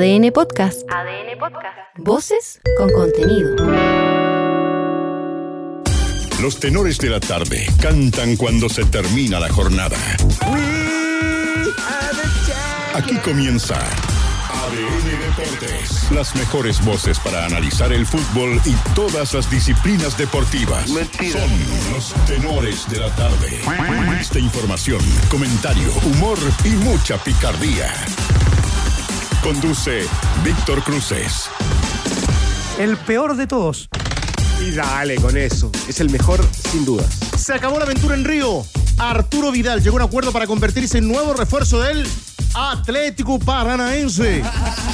ADN Podcast. ADN Podcast. Voces con contenido. Los tenores de la tarde cantan cuando se termina la jornada. Aquí comienza ADN Deportes. Las mejores voces para analizar el fútbol y todas las disciplinas deportivas. Son los tenores de la tarde. Esta información, comentario, humor y mucha picardía. Conduce Víctor Cruces. El peor de todos. Y dale con eso. Es el mejor, sin dudas. Se acabó la aventura en Río. Arturo Vidal llegó a un acuerdo para convertirse en nuevo refuerzo del Atlético Paranaense.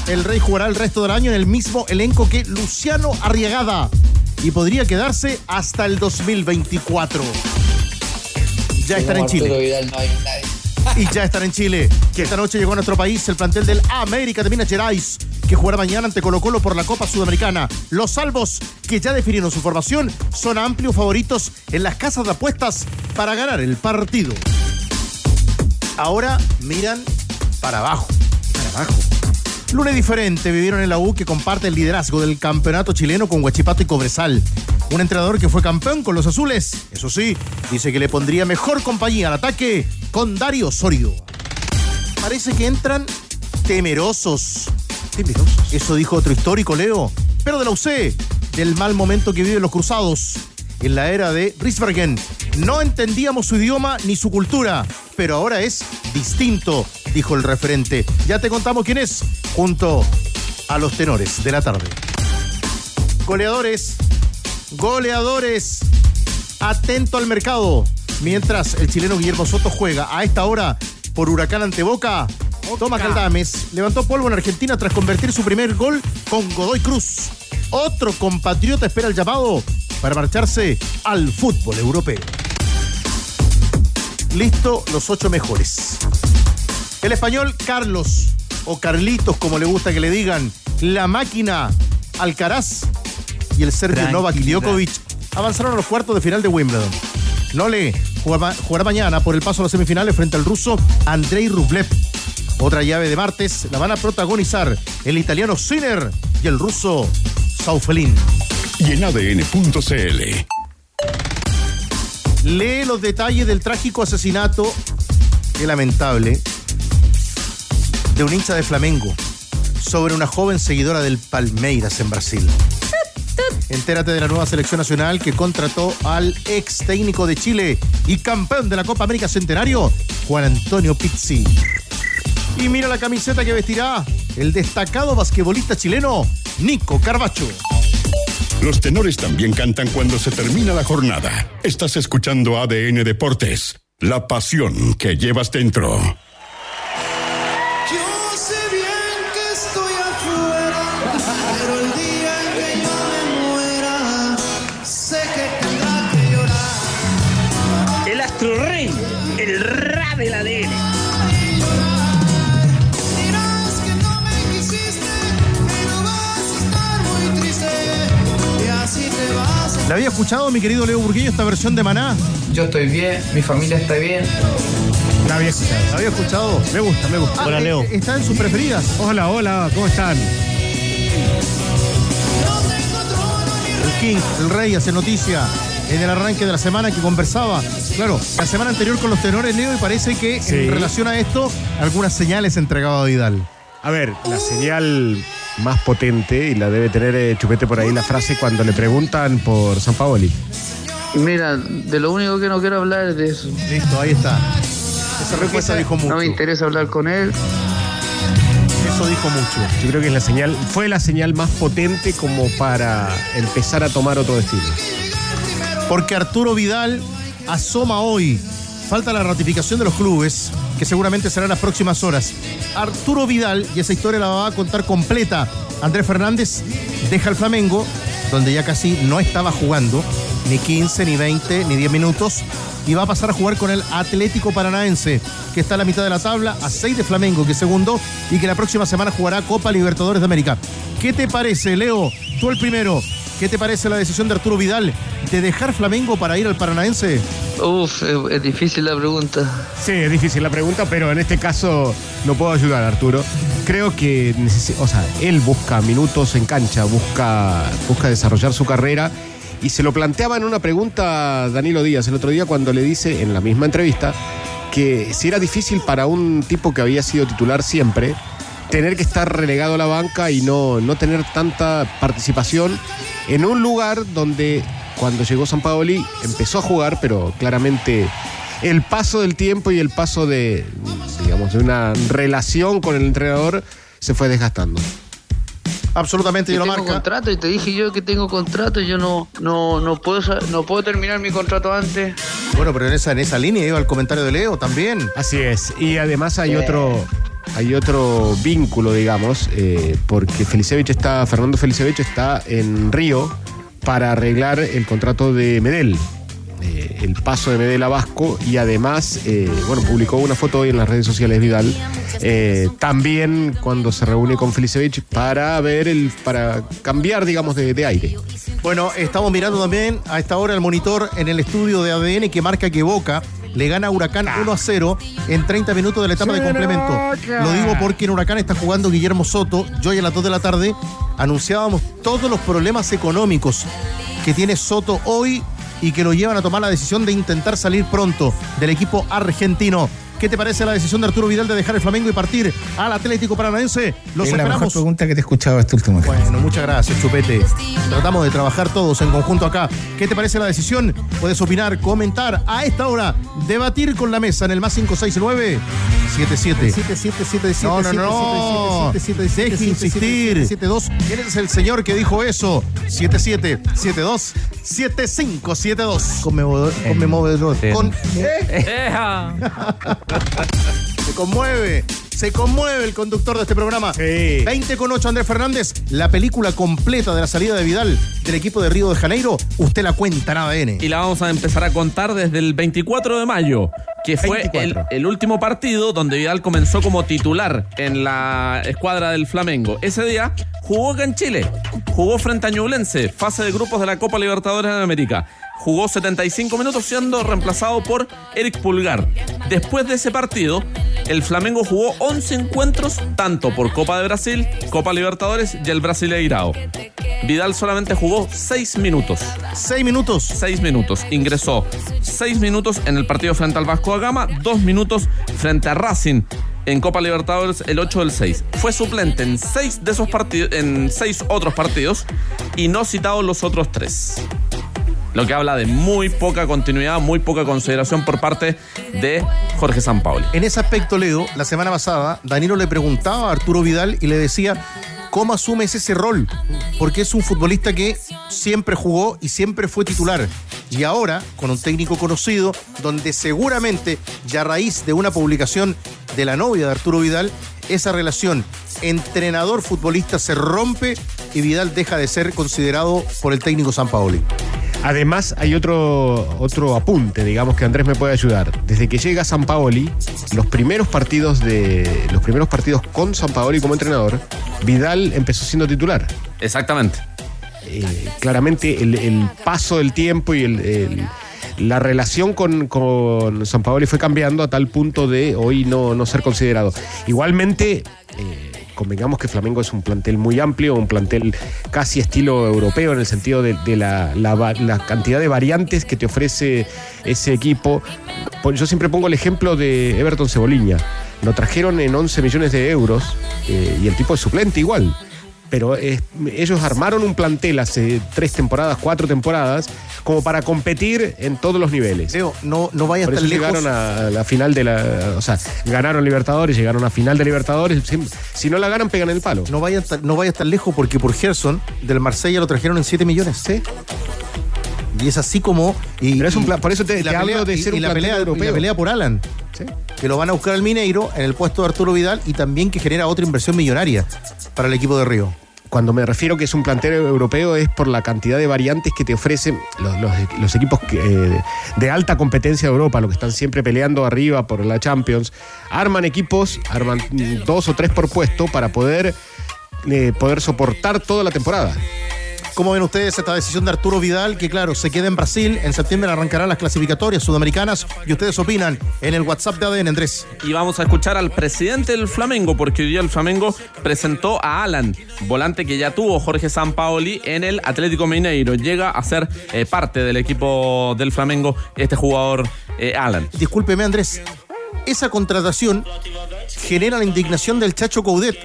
El Rey jugará el resto del año en el mismo elenco que Luciano Arriagada y podría quedarse hasta el 2024. Ya estará en Chile. Vidal no hay nadie. Y ya estará en Chile. Que esta noche llegó a nuestro país el plantel del América de Minas Gerais, que jugará mañana ante Colo Colo por la Copa Sudamericana. Los salvos, que ya definieron su formación, son amplios favoritos en las casas de apuestas para ganar el partido. Ahora miran para abajo. Para abajo. Lunes diferente vivieron en la U que comparte el liderazgo del campeonato chileno con Huachipato y Cobresal. Un entrenador que fue campeón con los azules, eso sí, dice que le pondría mejor compañía al ataque con Dario Osorio. Parece que entran temerosos. Temerosos. Eso dijo otro histórico, Leo. Pero de la UC, del mal momento que viven los cruzados en la era de Risbergen. No entendíamos su idioma ni su cultura, pero ahora es distinto, dijo el referente. Ya te contamos quién es, junto a los tenores de la tarde. Goleadores, goleadores, atento al mercado. Mientras el chileno Guillermo Soto juega a esta hora por Huracán ante Boca, Tomás Galdames levantó polvo en Argentina tras convertir su primer gol con Godoy Cruz. Otro compatriota espera el llamado para marcharse al fútbol europeo. Listo, los ocho mejores. El español Carlos, o Carlitos como le gusta que le digan, la máquina Alcaraz y el serbio Novak Djokovic avanzaron a los cuartos de final de Wimbledon. Nole jugará, jugará mañana por el paso a las semifinales frente al ruso Andrei Rublev. Otra llave de martes la van a protagonizar el italiano Sinner y el ruso Saufelin. Y en ADN.cl. Lee los detalles del trágico asesinato, qué lamentable, de un hincha de Flamengo sobre una joven seguidora del Palmeiras en Brasil. Entérate de la nueva selección nacional que contrató al ex técnico de Chile y campeón de la Copa América Centenario, Juan Antonio Pizzi. Y mira la camiseta que vestirá el destacado basquetbolista chileno, Nico Carbacho. Los tenores también cantan cuando se termina la jornada. Estás escuchando ADN Deportes, la pasión que llevas dentro. ¿La había escuchado, mi querido Leo Burguillo, esta versión de Maná? Yo estoy bien, mi familia está bien. La había escuchado. ¿La había escuchado? Me gusta, me gusta. Ah, Hola, eh, Leo. ¿Está en sus preferidas? Hola, hola, ¿cómo están? El King, el Rey, hace noticia en el arranque de la semana que conversaba. Claro, la semana anterior con los tenores, Leo, y parece que Sí. en relación a esto, algunas señales entregaba a Vidal. A ver, la señal más potente, y la debe tener eh, Chupete por ahí, la frase cuando le preguntan por San Paoli. Mira, de lo único que no quiero hablar es de eso. Listo, ahí está. Esa respuesta dijo mucho. No me interesa hablar con él. Eso dijo mucho. Yo creo que es la señal, fue la señal más potente como para empezar a tomar otro destino. Porque Arturo Vidal asoma hoy. Falta la ratificación de los clubes, que seguramente será en las próximas horas. Arturo Vidal, y esa historia la va a contar completa. Andrés Fernández deja el Flamengo, donde ya casi no estaba jugando, ni 15, ni 20, ni 10 minutos, y va a pasar a jugar con el Atlético Paranaense, que está a la mitad de la tabla, a 6 de Flamengo, que es segundo, y que la próxima semana jugará Copa Libertadores de América. ¿Qué te parece, Leo? Tú el primero. ¿Qué te parece la decisión de Arturo Vidal de dejar Flamengo para ir al Paranaense? Uf, es, es difícil la pregunta. Sí, es difícil la pregunta, pero en este caso no puedo ayudar, Arturo. Creo que o sea, él busca minutos en cancha, busca, busca desarrollar su carrera y se lo planteaba en una pregunta Danilo Díaz el otro día cuando le dice en la misma entrevista que si era difícil para un tipo que había sido titular siempre tener que estar relegado a la banca y no, no tener tanta participación en un lugar donde cuando llegó San Paoli empezó a jugar, pero claramente el paso del tiempo y el paso de, digamos, de una relación con el entrenador se fue desgastando. Absolutamente, Yo yo lo tengo marca. contrato y te dije yo que tengo contrato y yo no, no, no, puedo, no puedo terminar mi contrato antes. Bueno, pero en esa, en esa línea iba el comentario de Leo también. Así es. Y además hay otro, hay otro vínculo, digamos, eh, porque Felicevich está, Fernando Felicevich está en Río para arreglar el contrato de Medel. eh, el paso de Medel a Vasco y además, eh, bueno, publicó una foto hoy en las redes sociales Vidal, también cuando se reúne con Felicevich para ver el, para cambiar, digamos, de, de aire. Bueno, estamos mirando también a esta hora el monitor en el estudio de ADN que marca que Boca le gana a Huracán 1 a 0 en 30 minutos de la etapa de complemento. Lo digo porque en Huracán está jugando Guillermo Soto. Yo hoy a las 2 de la tarde anunciábamos todos los problemas económicos que tiene Soto hoy y que lo llevan a tomar la decisión de intentar salir pronto del equipo argentino. ¿Qué te parece la decisión de Arturo Vidal de dejar el Flamengo y partir al Atlético Paranaense? Los es la mejor esperamos. pregunta que te he escuchado este último tiempo. Bueno, muchas gracias, Chupete. Tratamos de trabajar todos en conjunto acá. ¿Qué te parece la decisión? Puedes opinar, comentar a esta hora, debatir con la mesa en el más 569 77. No, no, no. Deje insistir. ¿Quién es el señor que dijo eso? 7772 7572. Conmovedor. Conmovedor. Con, ¿Eh? Se conmueve. Se conmueve el conductor de este programa. Sí. 20 con 8 Andrés Fernández. La película completa de la salida de Vidal del equipo de Río de Janeiro. Usted la cuenta en ADN. Y la vamos a empezar a contar desde el 24 de mayo, que fue el, 24. el último partido donde Vidal comenzó como titular en la escuadra del Flamengo. Ese día jugó acá en Chile, jugó frente a Ñublense, fase de grupos de la Copa Libertadores de América. Jugó 75 minutos siendo reemplazado por Eric Pulgar. Después de ese partido, el Flamengo jugó 11 encuentros, tanto por Copa de Brasil, Copa Libertadores y el Brasileirao. Vidal solamente jugó 6 minutos. 6 minutos. 6 minutos. Ingresó 6 minutos en el partido frente al Vasco da Gama, 2 minutos frente a Racing en Copa Libertadores el 8 del 6. Fue suplente en 6 de esos partidos, en 6 otros partidos y no citado los otros 3. Lo que habla de muy poca continuidad, muy poca consideración por parte de Jorge Sampaoli. En ese aspecto, Leo, la semana pasada, Danilo le preguntaba a Arturo Vidal y le decía, ¿cómo asumes ese rol? Porque es un futbolista que siempre jugó y siempre fue titular. Y ahora, con un técnico conocido, donde seguramente, ya a raíz de una publicación de la novia de Arturo Vidal, esa relación entrenador-futbolista se rompe y Vidal deja de ser considerado por el técnico San Paoli. Además, hay otro, otro apunte, digamos, que Andrés me puede ayudar. Desde que llega San Paoli, los primeros partidos de. Los primeros partidos con San Paoli como entrenador, Vidal empezó siendo titular. Exactamente. Eh, claramente el, el paso del tiempo y el- el- la relación con, con San Paoli fue cambiando a tal punto de hoy no, no ser considerado. Igualmente, eh, convengamos que Flamengo es un plantel muy amplio, un plantel casi estilo europeo en el sentido de, la, cantidad de variantes que te ofrece ese equipo. Yo siempre pongo el ejemplo de Everton Ceboliña. Lo trajeron en 11 millones de euros eh, y el tipo es suplente igual pero es- ellos armaron un plantel hace tres temporadas, cuatro temporadas, como para competir en todos los niveles. Leo, no, no vayas tan lejos. llegaron a la final de la. O sea, ganaron Libertadores, llegaron a final de Libertadores. Si, si no la ganan, pegan el palo. No vayas, no vayas tan lejos porque por Gerson del Marsella lo trajeron en 7 millones. Sí. Y es así como. Y, Pero es un plan- por eso te- y la te hablo de y- ser y un la pelea, europeo. y la pelea por Alan. Sí. Que lo van a buscar al Mineiro en el puesto de Arturo Vidal y también que genera otra inversión millonaria para el equipo de Río. Cuando me refiero que es un plantel europeo es por la cantidad de variantes que te ofrecen los, los- los equipos que, eh, de alta competencia de Europa, los que están siempre peleando arriba por la Champions. Arman equipos, arman dos o tres por puesto para poder, eh, poder soportar toda la temporada. ¿Cómo ven ustedes esta decisión de Arturo Vidal? Que claro, se queda en Brasil. En septiembre arrancarán las clasificatorias sudamericanas. Y ustedes opinan en el WhatsApp de ADN, Andrés. Y vamos a escuchar al presidente del Flamengo, porque hoy día el Flamengo presentó a Alan, volante que ya tuvo Jorge Sampaoli en el Atlético Mineiro. Llega a ser eh, parte del equipo del Flamengo este jugador eh, Alan. Discúlpeme, Andrés. Esa contratación genera la indignación del Chacho Coudet,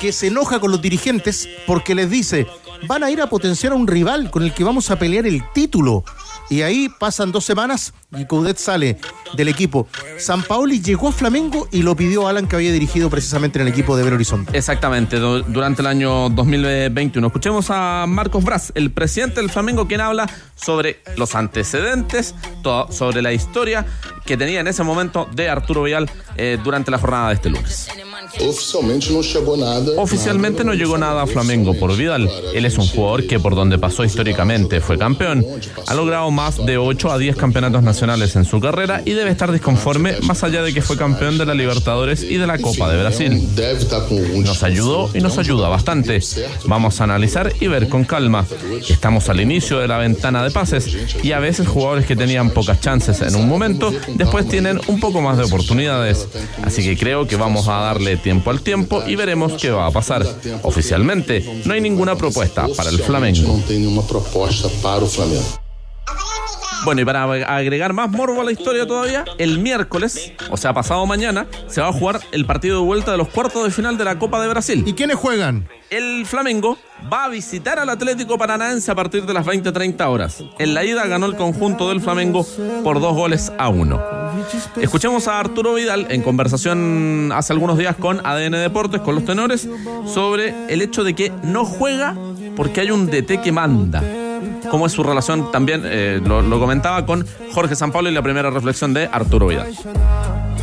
que se enoja con los dirigentes porque les dice, van a ir a potenciar a un rival con el que vamos a pelear el título. Y ahí pasan dos semanas y Coudet sale del equipo. San Paoli llegó a Flamengo y lo pidió Alan que había dirigido precisamente en el equipo de Belo Horizonte. Exactamente, durante el año 2021. Escuchemos a Marcos Braz, el presidente del Flamengo, quien habla sobre los antecedentes, to- sobre la historia que tenía en ese momento de Arturo Vidal eh, durante la jornada de este lunes. Oficialmente no llegó nada. A Flamengo por Vidal. Él es un jugador que por donde pasó históricamente fue campeón. Ha logrado más de 8 a 10 campeonatos nacionales en su carrera y debe estar disconforme más allá de que fue campeón de la Libertadores y de la Copa de Brasil. Nos ayudó y nos ayuda bastante. Vamos a analizar y ver con calma. Estamos al inicio de la ventana de pases y a veces jugadores que tenían pocas chances en un momento, después tienen un poco más de oportunidades. Así que creo que vamos a darle tiempo al tiempo y veremos qué va a pasar. Oficialmente, no hay ninguna propuesta para el Flamengo. Bueno, y para agregar más morbo a la historia todavía, el miércoles, o sea, pasado mañana, se va a jugar el partido de vuelta de los cuartos de final de la Copa de Brasil. ¿Y quiénes juegan? El Flamengo va a visitar al Atlético Paranaense a partir de las 20-30 horas. En la ida ganó el conjunto del Flamengo por dos goles a uno. Escuchemos a Arturo Vidal en conversación hace algunos días con ADN Deportes, con los tenores, sobre el hecho de que no juega porque hay un DT que manda. Cómo es su relación también, eh, lo, lo comentaba con Jorge Sampaoli y la primera reflexión de Arturo Vidal.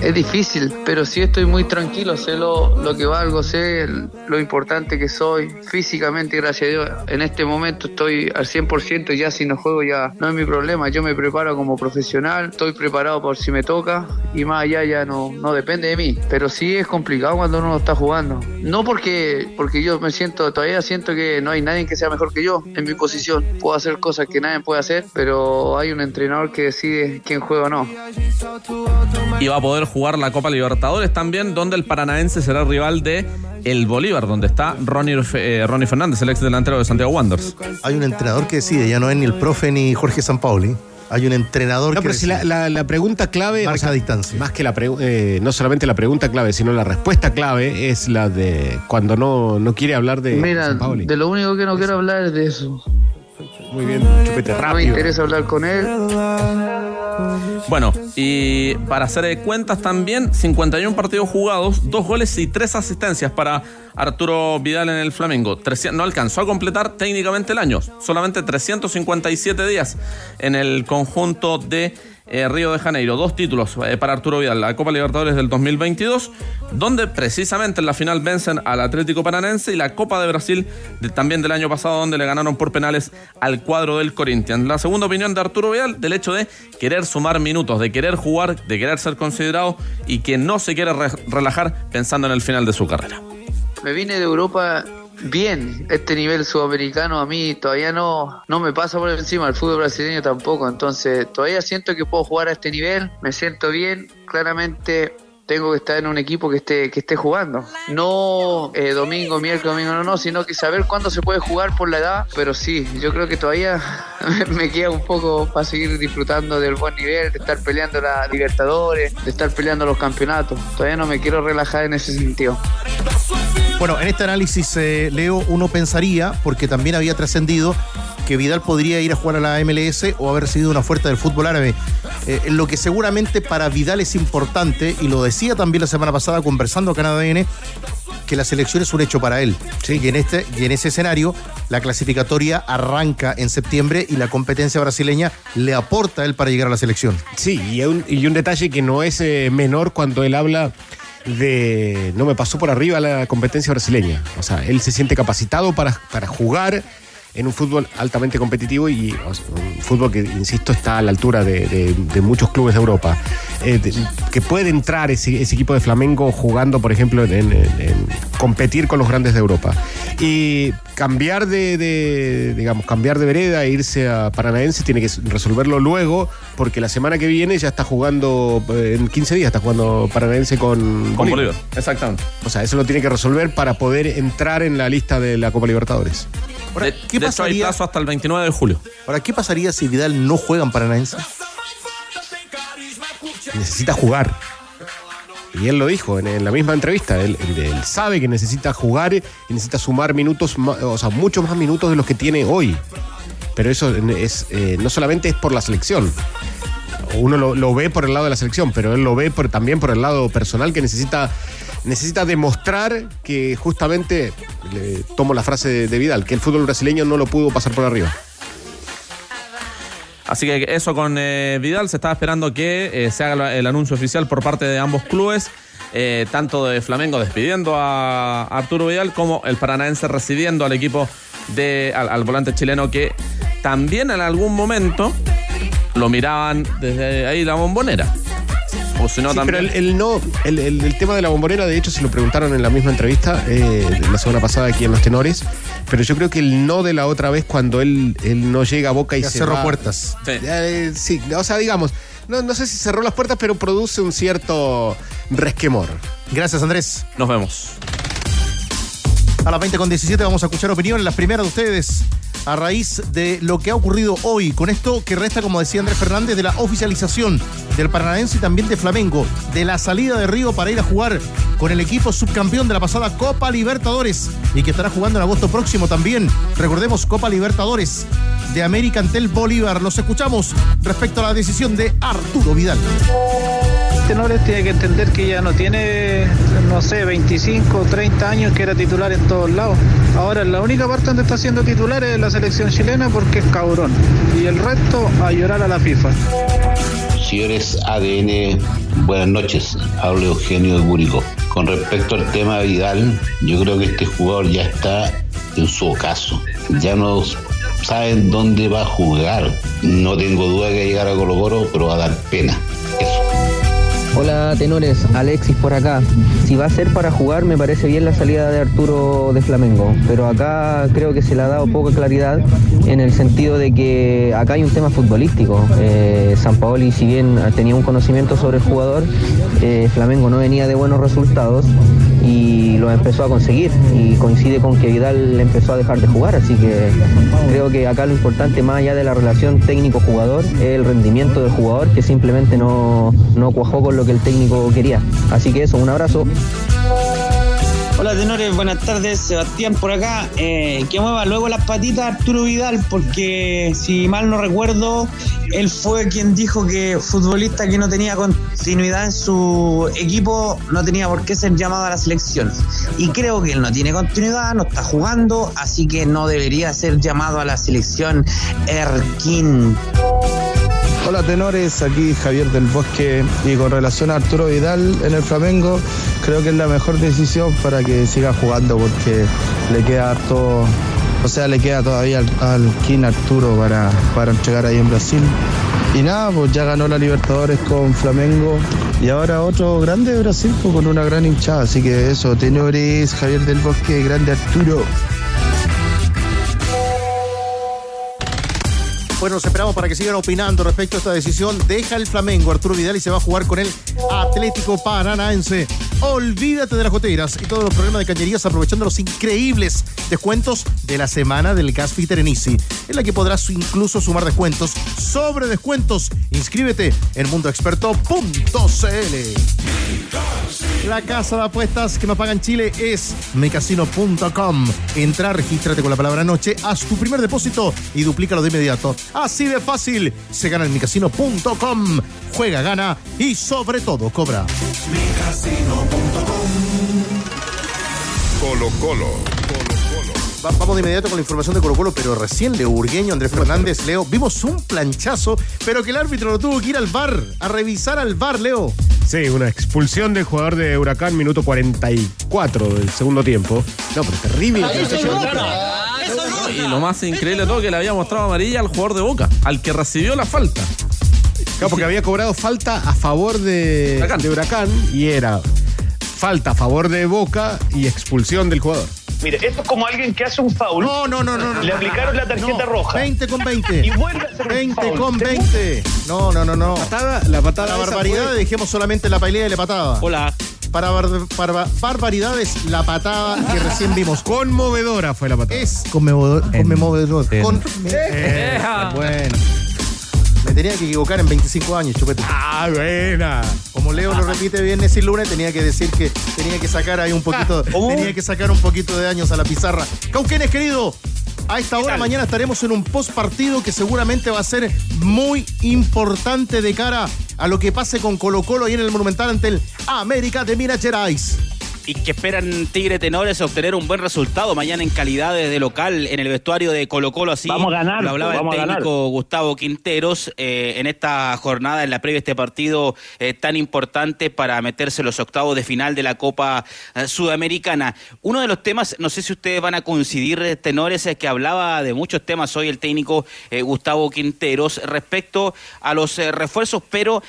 Es difícil, pero sí estoy muy tranquilo, sé lo, lo que valgo, sé lo importante que soy físicamente, gracias a Dios. En este momento estoy al 100% y ya si no juego ya no es mi problema, yo me preparo como profesional, estoy preparado por si me toca y más allá ya no, no depende de mí, pero sí es complicado cuando uno está jugando. No porque, porque yo me siento, todavía siento que no hay nadie que sea mejor que yo en mi posición, puedo hacer cosas que nadie puede hacer, pero hay un entrenador que decide quién juega o no. y va a poder jugar la Copa Libertadores también, donde el paranaense será rival de el Bolívar, donde está Ronnie, eh, Ronnie Fernández, el ex delantero de Santiago Wanderers. Hay un entrenador que decide, ya no es ni el profe ni Jorge Sampaoli. Hay un entrenador No, que pero si la, la- la pregunta clave. Marca o sea, distancia. Más que la eh, no solamente la pregunta clave, sino la respuesta clave es la de cuando no, no quiere hablar de Mira, San Paoli. de lo único que no quiero hablar es de eso. Muy bien, chupete No me rápido. interesa hablar con él. Bueno, y para hacer eh, cuentas también, 51 partidos jugados, dos goles y tres asistencias para Arturo Vidal en el Flamengo. 300 no alcanzó a completar técnicamente el año, solamente 357 días en el conjunto de eh, Río de Janeiro. Dos títulos eh, para Arturo Vidal, la Copa Libertadores del 2022, donde precisamente en la final vencen al Atlético Paranense y la Copa de Brasil también del año pasado, donde le ganaron por penales al cuadro del Corinthians. La segunda opinión de Arturo Vidal del hecho de querer sumar minutos, de querer jugar, de querer ser considerado y que no se quiere re- relajar pensando en el final de su carrera. Me vine de Europa bien. Este nivel sudamericano a mí todavía no, no me pasa por encima. El fútbol brasileño tampoco. Entonces todavía siento que puedo jugar a este nivel. Me siento bien. Claramente tengo que estar en un equipo que esté, que esté jugando. No eh, domingo, miércoles, domingo, no, no, sino que saber cuándo se puede jugar por la edad. Pero sí, yo creo que todavía me queda un poco para seguir disfrutando del buen nivel, de estar peleando la Libertadores, de estar peleando los campeonatos. Todavía no me quiero relajar en ese sentido. Bueno, en este análisis, eh, Leo, uno pensaría, porque también había trascendido, que Vidal podría ir a jugar a la MLS o haber recibido una oferta del fútbol árabe. Eh, lo que seguramente para Vidal es importante, y lo decía también la semana pasada conversando en ADN, que la selección es un hecho para él. Y, en este, y en ese escenario, la clasificatoria arranca en septiembre y la competencia brasileña le aporta a él para llegar a la selección. Sí, y un, y un detalle que no es eh, menor cuando él habla de no me pasó por arriba la competencia brasileña. O sea, él se siente capacitado para, para jugar en un fútbol altamente competitivo y o sea, un fútbol que, insisto, está a la altura de, de- de muchos clubes de Europa. Eh, de- que puede entrar ese, ese equipo de Flamengo jugando, por ejemplo, en, en- en competir con los grandes de Europa. Y cambiar de, de, digamos, cambiar de vereda e irse a Paranaense tiene que resolverlo luego, porque la semana que viene ya está jugando, eh, en 15 días está jugando Paranaense con, Con Bolívar, exactamente. O sea, eso lo tiene que resolver para poder entrar en la lista de la Copa Libertadores. Ahora, De, ¿qué de hecho, hay pasaría? plazo hasta el 29 de julio. Ahora, ¿qué pasaría si Vidal no juega en Paranaense? necesita jugar. Y él lo dijo en, en la misma entrevista. Él, él- él sabe que necesita jugar y necesita sumar minutos, o sea, muchos más minutos de los que tiene hoy. Pero eso es, eh, no solamente es por la selección. Uno lo, lo ve por el lado de la selección, pero él lo ve por- también por el lado personal que necesita, necesita demostrar que justamente, le tomo la frase de, Vidal, que el fútbol brasileño no lo pudo pasar por arriba. Así que eso con eh, Vidal, se estaba esperando que eh, se haga el anuncio oficial por parte de ambos clubes, eh, tanto de Flamengo despidiendo a Arturo Vidal como el Paranaense recibiendo al equipo de al volante chileno que también en algún momento lo miraban desde ahí la bombonera. O si no Sí, también. pero el, el no, el, el- el tema de la bombonera, de hecho, se lo preguntaron en la misma entrevista eh, la semana pasada aquí en Los Tenores. Pero yo creo que el no de la otra vez, cuando él, él no llega a boca y Ya se cerró va- puertas. Sí. Eh, sí, o sea, digamos, no, no sé si cerró las puertas, pero produce un cierto resquemor. Gracias, Andrés. Nos vemos. A las 20 con 17 vamos a escuchar opiniones, las primeras de ustedes, a raíz de lo que ha ocurrido hoy, con esto que resta, como decía Andrés Fernández, de la oficialización del Paranaense y también de Flamengo, de la salida de Río para ir a jugar con el equipo subcampeón de la pasada Copa Libertadores y que estará jugando en agosto próximo también. Recordemos, Copa Libertadores de América ante el Bolívar. Los escuchamos respecto a la decisión de Arturo Vidal. Tenores tiene que entender que ya no tiene, no sé, 25 o 30 años que era titular en todos lados. Ahora la única parte donde está siendo titular es la selección chilena porque es cabrón. Y el resto a llorar a la FIFA. Señores ADN, buenas noches. Hablo Eugenio de Curicó. Con respecto al tema Vidal, yo creo que este jugador ya está en su ocaso. Ya no saben dónde va a jugar. No tengo duda que llegar a Colo Colo, pero va a dar pena. Eso. Hola tenores, Alexis por acá. Si va a ser para jugar, me parece bien la salida de Arturo de Flamengo, pero acá creo que se le ha dado poca claridad en el sentido de que acá hay un tema futbolístico. Eh, San Paoli, si bien tenía un conocimiento sobre el jugador, eh, Flamengo no venía de buenos resultados y lo empezó a conseguir y coincide con que Vidal empezó a dejar de jugar, así que creo que acá lo importante más allá de la relación técnico-jugador es el rendimiento del jugador que simplemente no, no cuajó con lo que el técnico quería. Así que eso, un abrazo. Hola tenores, buenas tardes, Sebastián por acá. Eh, que mueva luego las patitas Arturo Vidal, porque si mal no recuerdo, él fue quien dijo que futbolista que no tenía continuidad en su equipo no tenía por qué ser llamado a la selección. Y creo que él no tiene continuidad, no está jugando, así que no debería ser llamado a la selección Erkin. Hola tenores, aquí Javier del Bosque y con relación a Arturo Vidal en el Flamengo, creo que es la mejor decisión para que siga jugando porque le queda harto, o sea, le queda todavía al, al King Arturo para, para entregar ahí en Brasil. Y nada, pues ya ganó la Libertadores con Flamengo y ahora otro grande de Brasil pues, con una gran hinchada. Así que eso, tenores, Javier del Bosque, grande Arturo. Bueno, nos esperamos para que sigan opinando respecto a esta decisión. Deja el Flamengo Arturo Vidal y se va a jugar con el Atlético Paranaense. Olvídate de las goteras y todos los problemas de cañerías aprovechando los increíbles descuentos de la semana del Gas Fitter en Easy, en la que podrás incluso sumar descuentos sobre descuentos. Inscríbete en mundoexperto.cl. La casa de apuestas que más paga en Chile es mecasino.com. Entra, regístrate con la palabra noche, haz tu primer depósito y duplícalo de inmediato. Así de fácil, se gana en mecasino.com. Juega, gana y sobre todo cobra. Colo Colo. Va- vamos de inmediato con la información de Colo Colo, pero recién Leo Urgueño, Andrés Fernández, Leo, vimos un planchazo, pero que el árbitro lo tuvo que ir al bar, a revisar al bar, Leo. Sí, una expulsión del jugador de Huracán, minuto 44 del segundo tiempo. No, pero terrible. Y lo más increíble de todo que le había mostrado amarilla al jugador de Boca, al que recibió la falta. Claro, porque había cobrado falta a favor de de Huracán, y era falta a favor de Boca y expulsión del jugador. Mire, esto es como alguien que hace un foul. No, no, no, no. Le no, aplicaron la tarjeta no, roja. 20 con 20. Y vuelve a hacer un 20 foul. con ¿Se 20. No, no, no, no. Patada, la patada La barbaridad, fue- dejemos solamente la pelea y la patada. Hola. Para bar- para barbaridades, la patada que recién vimos. Conmovedora fue la patada. Es conmovedor. conmovedor. en- Con- Eh, bueno. Me tenía que equivocar en 25 años, chupete. Ah, buena. Como Leo lo repite viernes y lunes, tenía que decir que tenía que sacar ahí un poquito, tenía que sacar un poquito de años a la pizarra. Cauquenes, querido, a esta hora mañana estaremos en un post partido que seguramente va a ser muy importante de cara a lo que pase con Colo Colo y en el Monumental ante el América de Minas Gerais. Y que esperan Tigre Tenores obtener un buen resultado mañana en calidad de local en el vestuario de Colo Colo. Así Vamos a ganar, lo hablaba vamos el técnico Gustavo Quinteros eh, en esta jornada, en la previa de este partido eh, tan importante para meterse los octavos de final de la Copa eh, Sudamericana. Uno de los temas, no sé si ustedes van a coincidir, Tenores, es que hablaba de muchos temas hoy el técnico Gustavo Quinteros respecto a los refuerzos, pero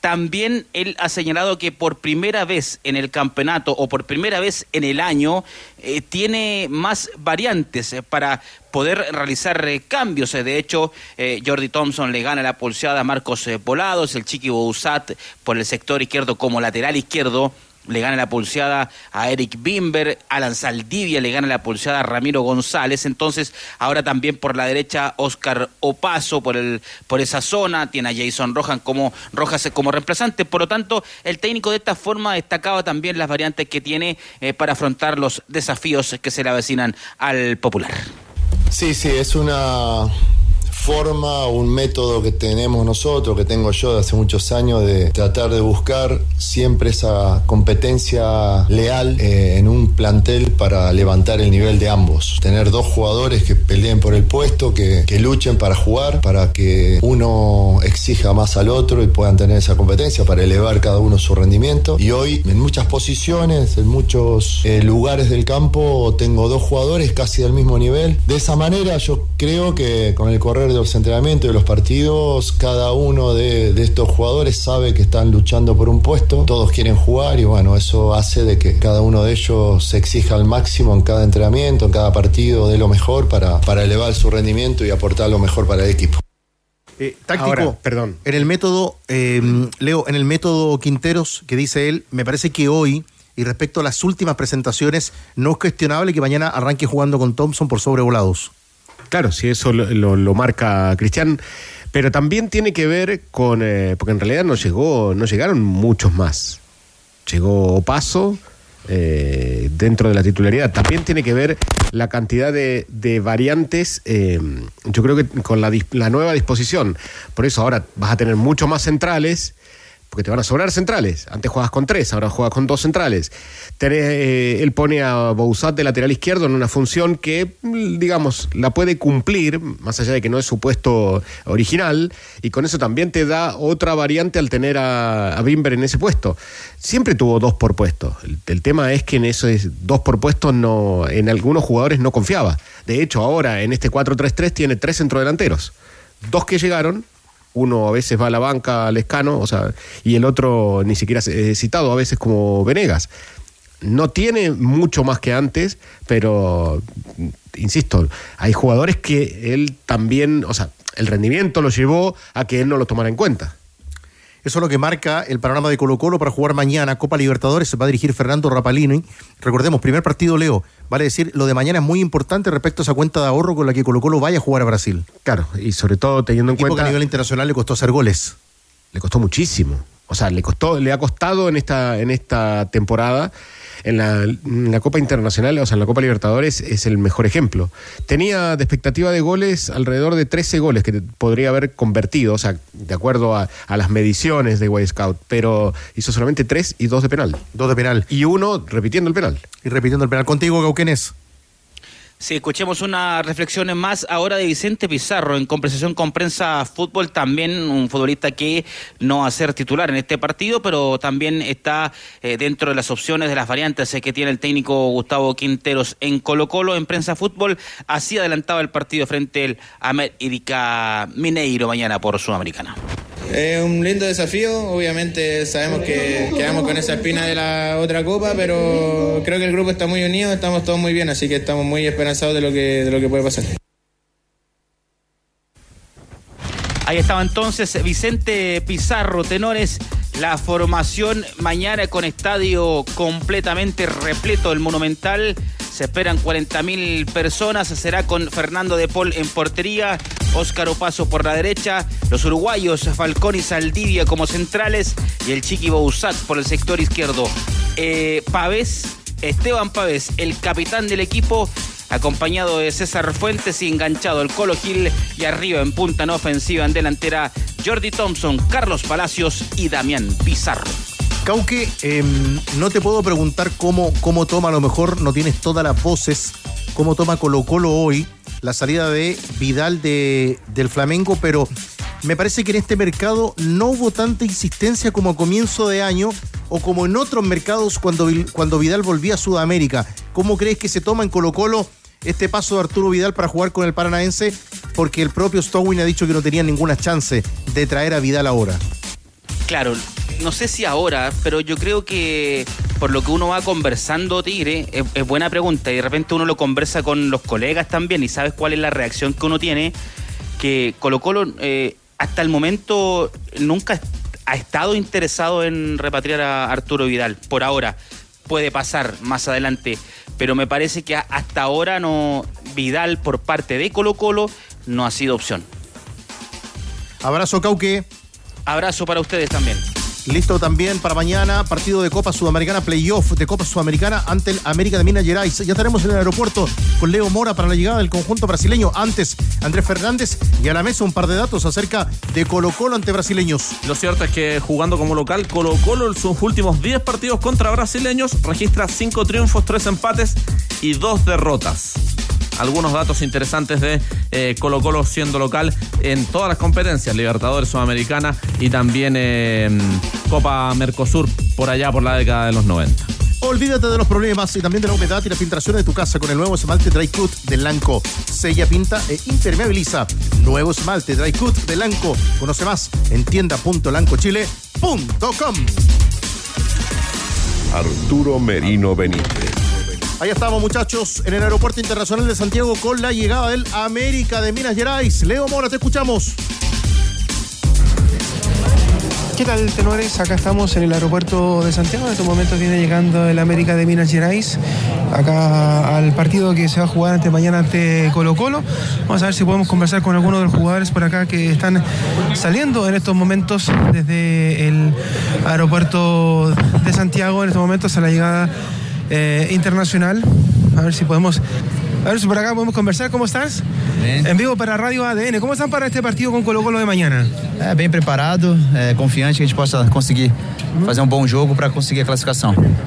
también él ha señalado que por primera vez en el campeonato o por primera vez en el año eh, tiene más variantes eh, para poder realizar eh, cambios. De hecho, Jordi Thompson le gana la pulseada a Marcos Volados, el Chiqui Bouzat por el sector izquierdo como lateral izquierdo le gana la pulseada a Eric Bimber, Alan Saldivia le gana la pulseada a Ramiro González, entonces ahora también por la derecha Oscar Opaso por el por esa zona, tiene a Jason Rojas como Rojas como reemplazante, por lo tanto, el técnico de esta forma destacaba también las variantes que tiene eh, para afrontar los desafíos que se le avecinan al popular. Sí, sí, es una forma, un método que tenemos nosotros, que tengo yo de hace muchos años, de tratar de buscar siempre esa competencia leal eh, en un plantel para levantar el nivel de ambos. Tener dos jugadores que peleen por el puesto, que, luchen para jugar, para que uno exija más al otro y puedan tener esa competencia para elevar cada uno su rendimiento. Y hoy en muchas posiciones, en muchos eh, lugares del campo, tengo dos jugadores casi del mismo nivel. De esa manera yo creo que con el correr de los entrenamientos de los partidos, cada uno de, de estos jugadores sabe que están luchando por un puesto, todos quieren jugar y bueno, eso hace de que cada uno de ellos se exija al máximo en cada entrenamiento, en cada partido, de lo mejor para, para elevar su rendimiento y aportar lo mejor para el equipo. Eh, táctico, Ahora, perdón. en el método, eh, Leo, en el método Quinteros que dice él, me parece que hoy, y respecto a las últimas presentaciones, no es cuestionable que mañana arranque jugando con Thompson por sobrevolados. Claro, si eso lo, lo- marca Cristian. Pero también tiene que ver con. eh, porque en realidad no llegó, no llegaron muchos más. Llegó Paso eh, dentro de la titularidad. También tiene que ver la cantidad de, de variantes, eh, yo creo que con la, la nueva disposición. Por eso ahora vas a tener mucho más centrales. Porque te van a sobrar centrales. Antes jugabas con tres, ahora juegas con dos centrales. Eh, él pone a Bouzat de lateral izquierdo en una función que, mm, digamos, la puede cumplir, más allá de que no es su puesto original, y con eso también te da otra variante al tener a, Bimber en ese puesto. Siempre tuvo dos por puesto. El, el tema es que en esos dos por puesto no, en algunos jugadores no confiaba. De hecho, ahora en este 4-3-3 tiene tres centrodelanteros. Dos que llegaron, uno a veces va a la banca al escano, o sea, y el otro ni siquiera es citado, a veces como Venegas. No tiene mucho más que antes, pero insisto, hay jugadores que él también, o sea, el rendimiento lo llevó a que él no lo tomara en cuenta. Eso es lo que marca el panorama de Colo Colo para jugar mañana Copa Libertadores. Se va a dirigir Fernando Rapalini. Recordemos, primer partido Leo. Vale decir, lo de mañana es muy importante respecto a esa cuenta de ahorro con la que Colo Colo vaya a jugar a Brasil. Claro, y sobre todo teniendo en Equipo que cuenta... a nivel internacional le costó hacer goles. Le costó muchísimo. O sea, le costó, le ha costado en esta, en esta temporada. En la, en la Copa Internacional, o sea, en la Copa Libertadores, es el mejor ejemplo. Tenía de expectativa de goles alrededor de 13 goles que podría haber convertido, o sea, de acuerdo a, a las mediciones de Way Scout, pero hizo solamente 3 y 2 de penal. Dos de penal. Y uno repitiendo el penal. Y repitiendo el penal. Contigo, Gauquenes. Sí, escuchemos una reflexión más ahora de Vicente Pizarro en conversación con Prensa Fútbol, también un futbolista que no va a ser titular en este partido, pero también está eh, dentro de las opciones de las variantes que tiene el técnico Gustavo Quinteros en Colo Colo en Prensa Fútbol. Así adelantaba el partido frente al América Mineiro mañana por Sudamericana. Es un lindo desafío, obviamente sabemos que quedamos con esa espina de la otra copa, pero creo que el grupo está muy unido, estamos todos muy bien, así que estamos muy esperanzados de lo que, de lo que puede pasar. Ahí estaba entonces Vicente Pizarro, tenores. La formación mañana con estadio completamente repleto, el Monumental. Se esperan 40.000 personas. Será con Fernando de Paul en portería, Óscar Opaso por la derecha, los uruguayos Falcón y Saldivia como centrales y el Chiqui Bouzat por el sector izquierdo. Eh, Pavés, Esteban Pavés, el capitán del equipo, acompañado de César Fuentes y enganchado el Colo Gil y arriba en punta en ofensiva en delantera Jordi Thompson, Carlos Palacios y Damián Pizarro. Cauque, eh, no te puedo preguntar cómo, cómo toma, a lo mejor no tienes todas las voces, cómo toma Colo Colo hoy la salida de Vidal de, del Flamengo, pero me parece que en este mercado no hubo tanta insistencia como a comienzo de año o como en otros mercados cuando, cuando Vidal volvía a Sudamérica. ¿Cómo crees que se toma en Colo Colo este paso de Arturo Vidal para jugar con el Paranaense? Porque el propio Stowin ha dicho que no tenía ninguna chance de traer a Vidal ahora. Claro, no sé si ahora, pero yo creo que por lo que uno va conversando, Tigre, es, buena pregunta. Y de repente uno lo conversa con los colegas también y sabes cuál es la reacción que uno tiene. Que Colo Colo eh, hasta el momento nunca ha estado interesado en repatriar a Arturo Vidal. Por ahora. Puede pasar más adelante. Pero me parece que hasta ahora no Vidal por parte de Colo Colo no ha sido opción. Abrazo, Cauque. Abrazo para ustedes también. Listo también para mañana, partido de Copa Sudamericana, playoff de Copa Sudamericana ante el América de Minas Gerais. Ya estaremos en el aeropuerto con Leo Mora para la llegada del conjunto brasileño. Antes, Andrés Fernández y a la mesa un par de datos acerca de Colo Colo ante brasileños. Lo cierto es que jugando como local, Colo Colo en sus últimos 10 partidos contra brasileños registra 5 triunfos, 3 empates y 2 derrotas algunos datos interesantes de eh, Colo Colo siendo local en todas las competencias, Libertadores Sudamericana y también eh, Copa Mercosur por allá por la década de los 90. Olvídate de los problemas y también de la humedad y la filtración de tu casa con el nuevo esmalte Dry Cut de Lanco. Sella, pinta e impermeabiliza. Nuevo esmalte Dry Cut de Lanco. Conoce más en tienda.lancochile.com. Arturo Merino Benítez. Ahí estamos, muchachos, en el Aeropuerto Internacional de Santiago con la llegada del América de Minas Gerais. Leo Mora, te escuchamos. ¿Qué tal, tenores? Acá estamos en el aeropuerto de Santiago. En estos momentos viene llegando el América de Minas Gerais, acá al partido que se va a jugar ante mañana ante Colo Colo. Vamos a ver si podemos conversar con algunos de los jugadores por acá que están saliendo en estos momentos desde el aeropuerto de Santiago, en estos momentos a la llegada eh, internacional. A ver si podemos. A ver si por acá podemos conversar. ¿Cómo estás? En vivo para Radio ADN. ¿Cómo están para este partido con Colo Colo de mañana? É, bem preparado, é, confiante que a gente possa conseguir fazer um bom jogo para conseguir a.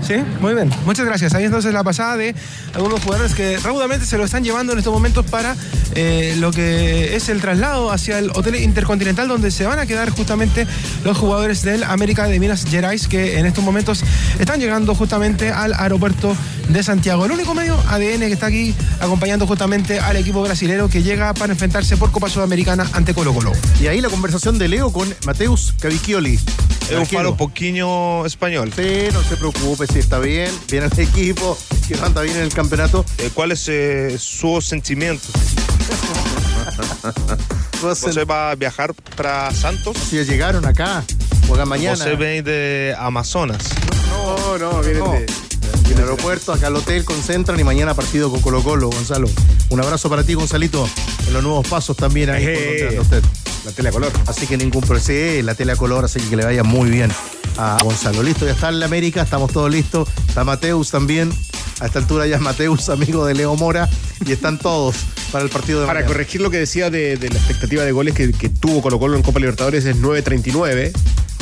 Sí, muy bien. Muchas gracias. Ahí entonces la pasada de algunos jugadores que raudamente se lo están llevando en estos momentos para eh, lo que es el traslado hacia el Hotel Intercontinental, donde se van a quedar justamente los jugadores del América de Minas Gerais, que en estos momentos están llegando justamente al aeropuerto de Santiago. El único medio ADN que está aquí acompañando justamente al equipo brasilero que llega para enfrentarse por Copa Sudamericana ante Colo Colo. Y ahí la conversación de Leo con Mateus Cavicchioli. Eu falo um pouquinho espanhol. Sí, no se preocupe, si está bien, viene el equipo, que anda bien en el campeonato. Eh, Qual é seu seu sentimento? Você vai viajar para Santos? Si ya llegaron acá, juegan mañana. Você vem de Amazonas. No, no, vienen de, del aeropuerto, acá al hotel, concentran y mañana partido con Colo Colo, Gonzalo. Un abrazo para ti, Gonzalito, en los nuevos pasos también ahí. anda usted. La tele a color. Así que ningún problema. Sí, la tele a color, así que le vaya muy bien a Gonzalo. Listo, ya está en la América, estamos todos listos. Está Mateus también. A esta altura ya es Mateus, amigo de Leo Mora, y están todos para el partido de Para mañana. corregir lo que decía de, de la expectativa de goles que, que tuvo Colo Colo en Copa Libertadores es 9.39.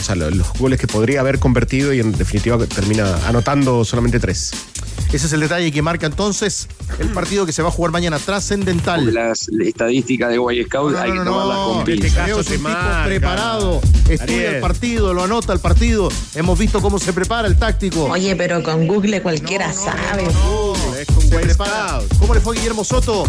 O sea, lo- los goles que podría haber convertido y en definitiva termina anotando solamente tres. Ese es el detalle que marca entonces el partido que se va a jugar mañana, trascendental. Las estadísticas de Guay Scout hay que tomarlas con Este pinzas. caso es un tipo preparado, estudia Ariel. el partido, lo anota el partido. Hemos visto cómo se prepara el táctico. Oye, pero con Google cualquiera sabe. Se prepara. ¿Cómo le fue a Guillermo Soto?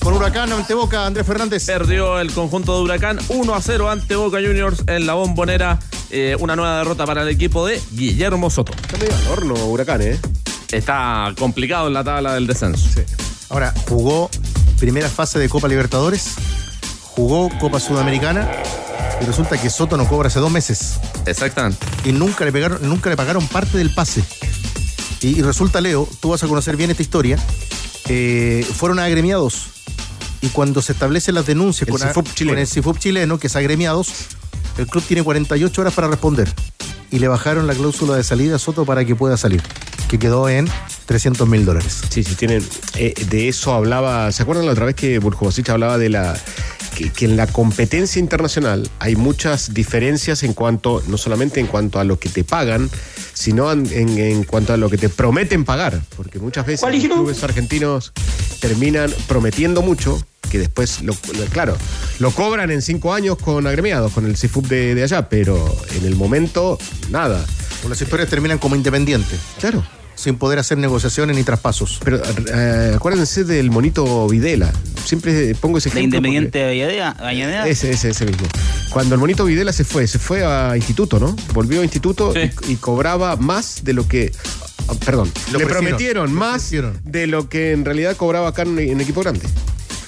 Con Huracán ante Boca, Andrés Fernández. Perdió el conjunto de Huracán 1 a 0 ante Boca Juniors en la bombonera. Eh, una nueva derrota para el equipo de Guillermo Soto. Está medio al horno Huracán, ¿eh? Está complicado en la tabla del descenso. Ahora, jugó primera fase de Copa Libertadores, jugó Copa Sudamericana y resulta que Soto no cobra hace dos meses. Exactamente. Y nunca le, pegaron, nunca le pagaron parte del pase. Y, y resulta, Leo, tú vas a conocer bien esta historia, eh, fueron agremiados. Y cuando se establecen las denuncias El con, a- con el CIFUP chileno, que es agremiados, el club tiene 48 horas para responder. Y le bajaron la cláusula de salida a Soto para que pueda salir, que quedó en 300 mil dólares. Sí, sí, tienen. eh, de eso hablaba. ¿Se acuerdan la otra vez que Burjovicic hablaba de la. Que, que en la competencia internacional hay muchas diferencias en cuanto, no solamente en cuanto a lo que te pagan, sino en, en- en cuanto a lo que te prometen pagar. Porque muchas veces los clubes argentinos terminan prometiendo mucho, que después, lo, lo- claro, lo cobran en cinco años con agremiados, con el CIFUP de, de allá, pero en el momento, nada. Las historias terminan como independientes. Claro. Sin poder hacer negociaciones ni traspasos. Pero eh, acuérdense del monito Videla. Siempre pongo ese ejemplo. Independiente de Avellaneda. porque- Ese, ese, ese mismo. Cuando el monito Videla se fue, se fue a instituto, ¿no? Volvió a instituto y, y cobraba más de lo que. ah, Perdón, Lo le prometieron más de lo que en realidad cobraba acá en, en equipo grande.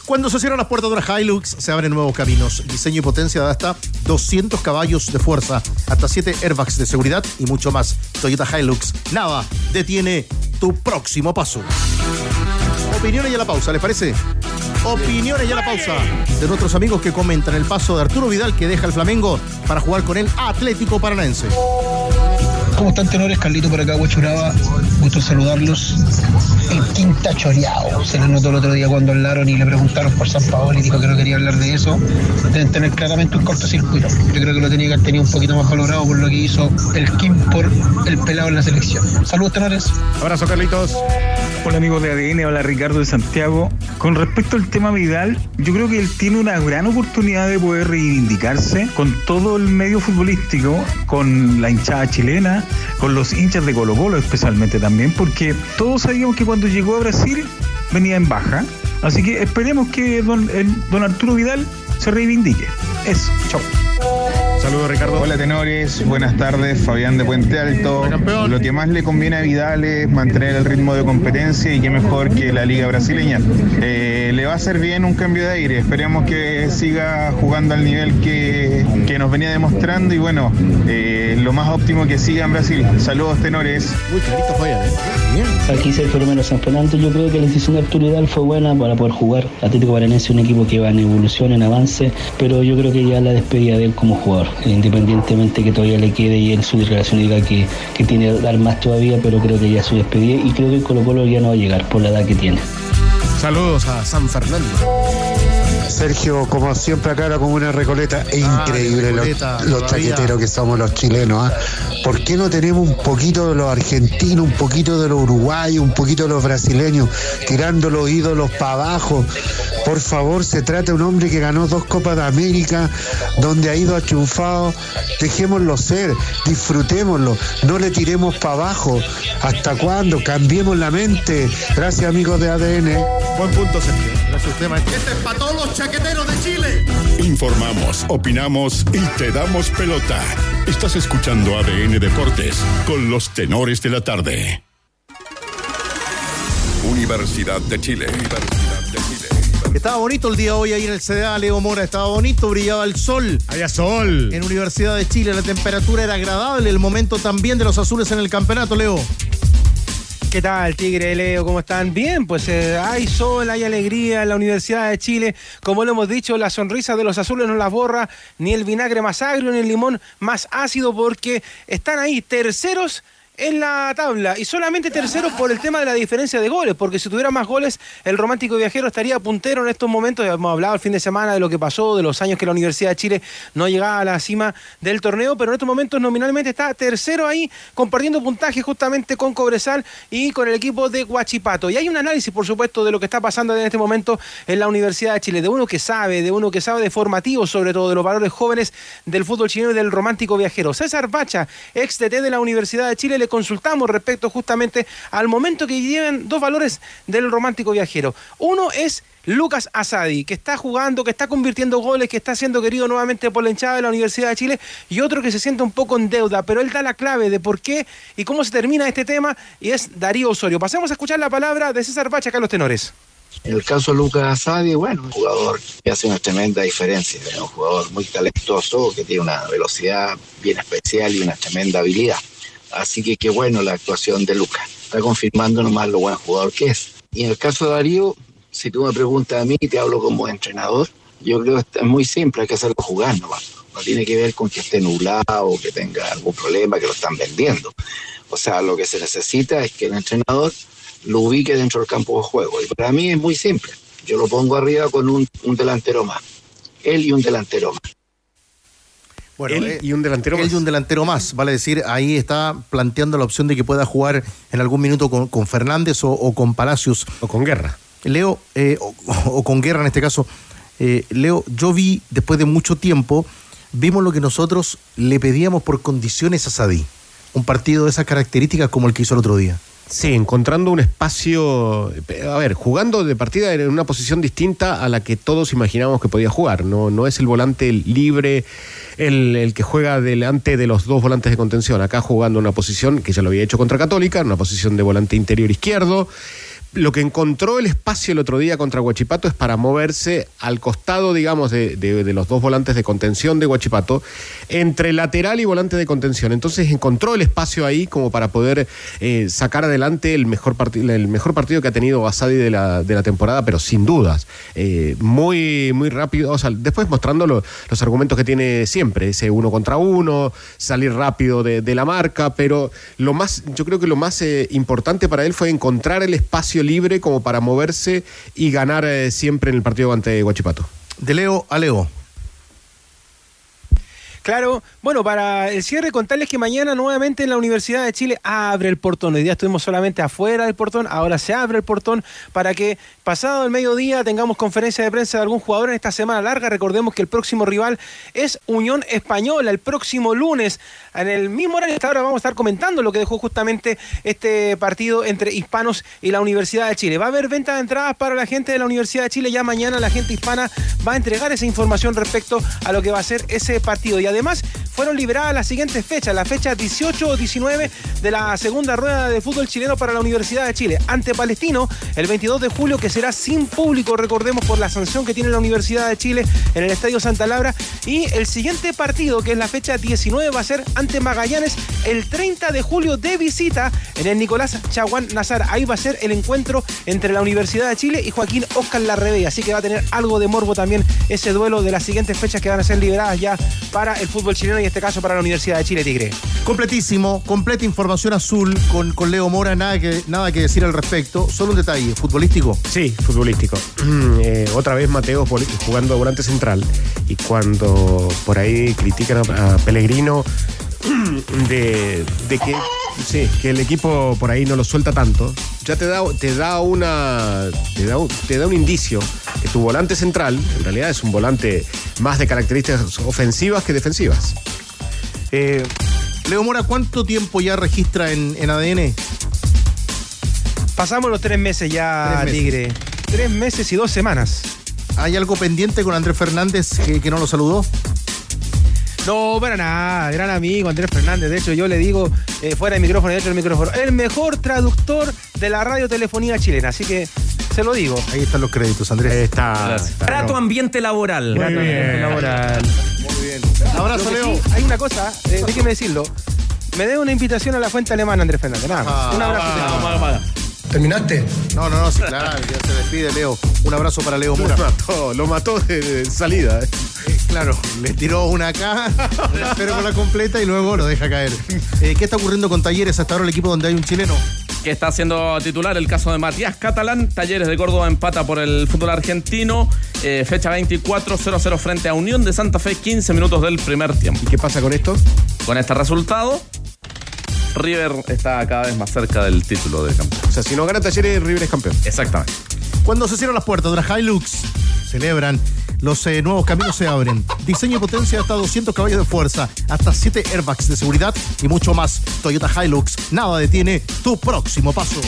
Cuando se cierran las puertas de una Hilux, se abren nuevos caminos. Diseño y potencia de hasta 200 caballos de fuerza, hasta 7 airbags de seguridad y mucho más. Toyota Hilux, nada detiene tu próximo paso. Opiniones y a la pausa, ¿les parece? Opiniones y a la pausa de nuestros amigos que comentan el paso de Arturo Vidal que deja el Flamengo para jugar con el Atlético Paranaense. ¿Cómo están tenores? Carlito por acá, Huachuraba. Gusto saludarlos. El quinta choreado. Se le notó el otro día cuando hablaron y le preguntaron por San Paolo y dijo que no quería hablar de eso. Deben tener claramente un cortocircuito. Yo creo que lo tenía que haber tenido un poquito más valorado por lo que hizo el Kim por el pelado en la selección. Saludos, tenores. Abrazo, Carlitos. Hola amigos de ADN, hola Ricardo de Santiago. Con respecto al tema Vidal, yo creo que él tiene una gran oportunidad de poder reivindicarse con todo el medio futbolístico, con la hinchada chilena, con los hinchas de Colo Colo especialmente también, porque todos sabíamos que cuando llegó a Brasil venía en baja. Así que esperemos que don, don Arturo Vidal se reivindique. Eso, chao. Saludos, Ricardo. Hola, tenores. Buenas tardes. Fabián de Puente Alto. Lo que más le conviene a Vidal es mantener el ritmo de competencia y qué mejor que la Liga Brasileña. Eh, le va a hacer bien un cambio de aire. Esperemos que siga jugando al nivel que, que nos venía demostrando y bueno, eh, lo más óptimo que siga en Brasil. Saludos, tenores. Muy clarito, Fabián. ¿eh? Aquí Sergio Romero San Fernando, yo creo que la decisión de Arturo Vidal fue buena para poder jugar. Atlético Paranense es un equipo que va en evolución, en avance, pero yo creo que ya la despedida de él como jugador, independientemente que todavía le quede y en su relación diga que, que tiene dar más todavía, pero creo que ya su despedida y creo que el Colo Colo ya no va a llegar por la edad que tiene. Saludos a San Fernando. Sergio, como siempre acá la comuna de Recoleta, es increíble los, Recoleta, los chaqueteros que somos los chilenos. ¿ah? ¿Por qué no tenemos un poquito de los argentinos, un poquito de los uruguayos, un poquito de los brasileños, tirando los ídolos para abajo? Por favor, se trata de un hombre que ganó dos Copas de América, donde ha ido achunfado. Dejémoslo ser, disfrutémoslo, no le tiremos para abajo. ¿Hasta cuándo? Cambiemos la mente. Gracias, amigos de ADN. Buen punto, Sergio. Gracias a usted, maestro. Este es para todos los chaqueteros de Chile. Informamos, opinamos y te damos pelota. Estás escuchando ADN Deportes con los tenores de la tarde. Universidad de Chile. Universidad de Chile. Estaba bonito el día hoy ahí en el CDA, Leo Mora. Estaba bonito, brillaba el sol. Había sol. En Universidad de Chile la temperatura era agradable. El momento también de los azules en el campeonato, Leo. ¿Qué tal, Tigre, Leo? ¿Cómo están? Bien, pues eh, hay sol, hay alegría en la Universidad de Chile. Como lo hemos dicho, la sonrisa de los azules no las borra ni el vinagre más agrio ni el limón más ácido porque están ahí terceros en la tabla y solamente terceros por el tema de la diferencia de goles, porque si tuviera más goles, el romántico viajero estaría puntero en estos momentos. Hemos hablado el fin de semana de lo que pasó, de los años que la Universidad de Chile no llegaba a la cima del torneo, pero en estos momentos nominalmente está tercero ahí, compartiendo puntaje justamente con Cobresal y con el equipo de Huachipato. Y hay un análisis, por supuesto, de lo que está pasando en este momento en la Universidad de Chile, de uno que sabe, de uno que sabe de formativo, sobre todo de los valores jóvenes del fútbol chileno y del romántico viajero. César Bacha, ex DT de la Universidad de Chile, consultamos respecto justamente al momento que llevan dos valores del romántico viajero. Uno es Lucas Asadi, que está jugando, que está convirtiendo goles, que está siendo querido nuevamente por la hinchada de la Universidad de Chile, y otro que se siente un poco en deuda, pero él da la clave de por qué y cómo se termina este tema, y es Darío Osorio. Pasemos a escuchar la palabra de César Bacha acá los tenores. En el caso de Lucas Asadi, bueno, un jugador que hace una tremenda diferencia, un jugador muy talentoso, que tiene una velocidad bien especial y una tremenda habilidad. Así que qué bueno la actuación de Lucas. Está confirmando nomás lo buen jugador que es. Y en el caso de Darío, si tú me preguntas a mí, te hablo como entrenador, yo creo que es muy simple, hay que hacerlo jugar nomás. No tiene que ver con que esté nublado que tenga algún problema, que lo están vendiendo. O sea, lo que se necesita es que el entrenador lo ubique dentro del campo de juego. Y para mí es muy simple. Yo lo pongo arriba con un, un delantero más. Él y un delantero más. Bueno, Él eh, y un delantero él más. y un delantero más, vale decir, ahí está planteando la opción de que pueda jugar en algún minuto con, con Fernández o, o con Palacios. O con Guerra. Leo, eh, o, o con Guerra en este caso. Eh, Leo, yo vi, después de mucho tiempo, vimos lo que nosotros le pedíamos por condiciones a Sadí. Un partido de esas características como el que hizo el otro día. Sí, encontrando un espacio, a ver, jugando de partida en una posición distinta a la que todos imaginábamos que podía jugar. No, no es el volante libre, el, el que juega delante de los dos volantes de contención. Acá jugando una posición que ya lo había hecho contra Católica, una posición de volante interior izquierdo. Lo que encontró el espacio el otro día contra Huachipato es para moverse al costado, digamos, de, los dos volantes de contención de Huachipato, entre lateral y volante de contención. Entonces encontró el espacio ahí como para poder eh, sacar adelante el mejor, el mejor partido que ha tenido Asadi de la, de la temporada, pero sin dudas. Eh, muy, muy rápido, o sea, después mostrando lo- los argumentos que tiene siempre, ese uno contra uno, salir rápido de, de la marca, pero lo más, yo creo que lo más eh, importante para él fue encontrar el espacio libre como para moverse y ganar eh, siempre en el partido ante Huachipato. De Leo a Leo. Claro, bueno, para el cierre contarles que mañana nuevamente en la Universidad de Chile abre el portón. Hoy día estuvimos solamente afuera del portón, ahora se abre el portón para que pasado el mediodía tengamos conferencia de prensa de algún jugador en esta semana larga. Recordemos que el próximo rival es Unión Española el próximo lunes. En el mismo horario hasta ahora vamos a estar comentando lo que dejó justamente este partido entre hispanos y la Universidad de Chile. Va a haber venta de entradas para la gente de la Universidad de Chile. Ya mañana la gente hispana va a entregar esa información respecto a lo que va a ser ese partido. Y además fueron liberadas las siguientes fechas, la fecha 18 o 19 de la segunda rueda de fútbol chileno para la Universidad de Chile. Ante Palestino, el 22 de julio, que será sin público, recordemos por la sanción que tiene la Universidad de Chile en el Estadio Santa Laura. Y el siguiente partido, que es la fecha 19, va a ser ante Magallanes el 30 de julio de visita en el Nicolás Chaguán Nazar. Ahí va a ser el encuentro entre la Universidad de Chile y Joaquín Oscar Larrebey. Así que va a tener algo de morbo también ese duelo de las siguientes fechas que van a ser liberadas ya para el fútbol chileno y en este caso para la Universidad de Chile Tigre. Completísimo, completa información azul con, con Leo Mora, nada que, nada que decir al respecto. Solo un detalle, futbolístico. Sí, futbolístico. Eh, otra vez Mateo jugando volante central y cuando por ahí critican a, a Pellegrino de, de que, sí, que el equipo por ahí no lo suelta tanto, ya te da, te da una te da, un- te da un indicio que tu volante central en realidad es un volante más de características ofensivas que defensivas. Eh, Leo Mora, ¿cuánto tiempo ya registra en, en ADN? Pasamos los tres meses ya, Tres meses. Tigre. Tres meses y dos semanas. ¿Hay algo pendiente con Andrés Fernández que, que no lo saludó? No, para nada, gran amigo Andrés Fernández. De hecho, yo le digo eh, fuera del micrófono y dentro del micrófono, el mejor traductor de la radiotelefonía chilena. Así que se lo digo. Ahí están los créditos, Andrés. Ahí está. Trato ambiente laboral. Grato ambiente laboral. Muy bien. Abrazo, Leo. sí, hay una cosa, eh, déjeme decirlo. Me debe una invitación a la fuente alemana, Andrés Fernández. Nada más. Ah, Un abrazo. ah, ¿Terminaste? No, no, no, sí, claro, ya se despide, Leo. Un abrazo para Leo Lo Mora. mató, lo mató de, de salida. eh. Eh, claro, le tiró una acá, la espera con la completa y luego lo deja caer. Eh, ¿Qué está ocurriendo con Talleres hasta ahora el equipo donde hay un chileno? que está siendo titular el caso de Matías Catalán. Talleres de Córdoba empata por el fútbol argentino. Eh, fecha 24, 0-0 frente a Unión de Santa Fe, 15 minutos del primer tiempo. ¿Y qué pasa con esto? Con este resultado, River está cada vez más cerca del título de campeón. O sea, si no gana Talleres, River es campeón. Exactamente. Cuando se cierran las puertas de la Hilux, celebran Los eh, nuevos caminos se abren. Diseño y potencia hasta 200 caballos de fuerza, hasta 7 airbags de seguridad y mucho más. Toyota Hilux, nada detiene tu próximo paso.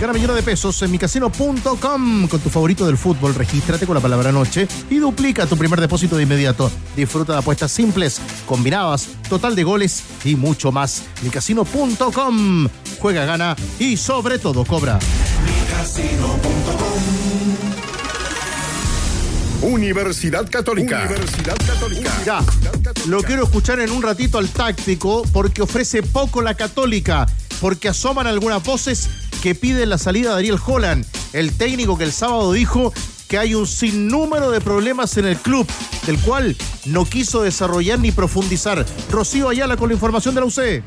Gana millones de pesos en micasino.com con tu favorito del fútbol. Regístrate con la palabra noche y duplica tu primer depósito de inmediato. Disfruta de apuestas simples, combinadas, total de goles y mucho más. micasino.com. Juega, gana y sobre todo cobra. Universidad Católica. Universidad Católica. Ya, lo quiero escuchar en un ratito al táctico porque ofrece poco la Católica, porque asoman algunas voces que piden la salida de Ariel Holland, el técnico que el sábado dijo que hay un sinnúmero de problemas en el club, del cual no quiso desarrollar ni profundizar. Rocío Ayala con la información de la UC.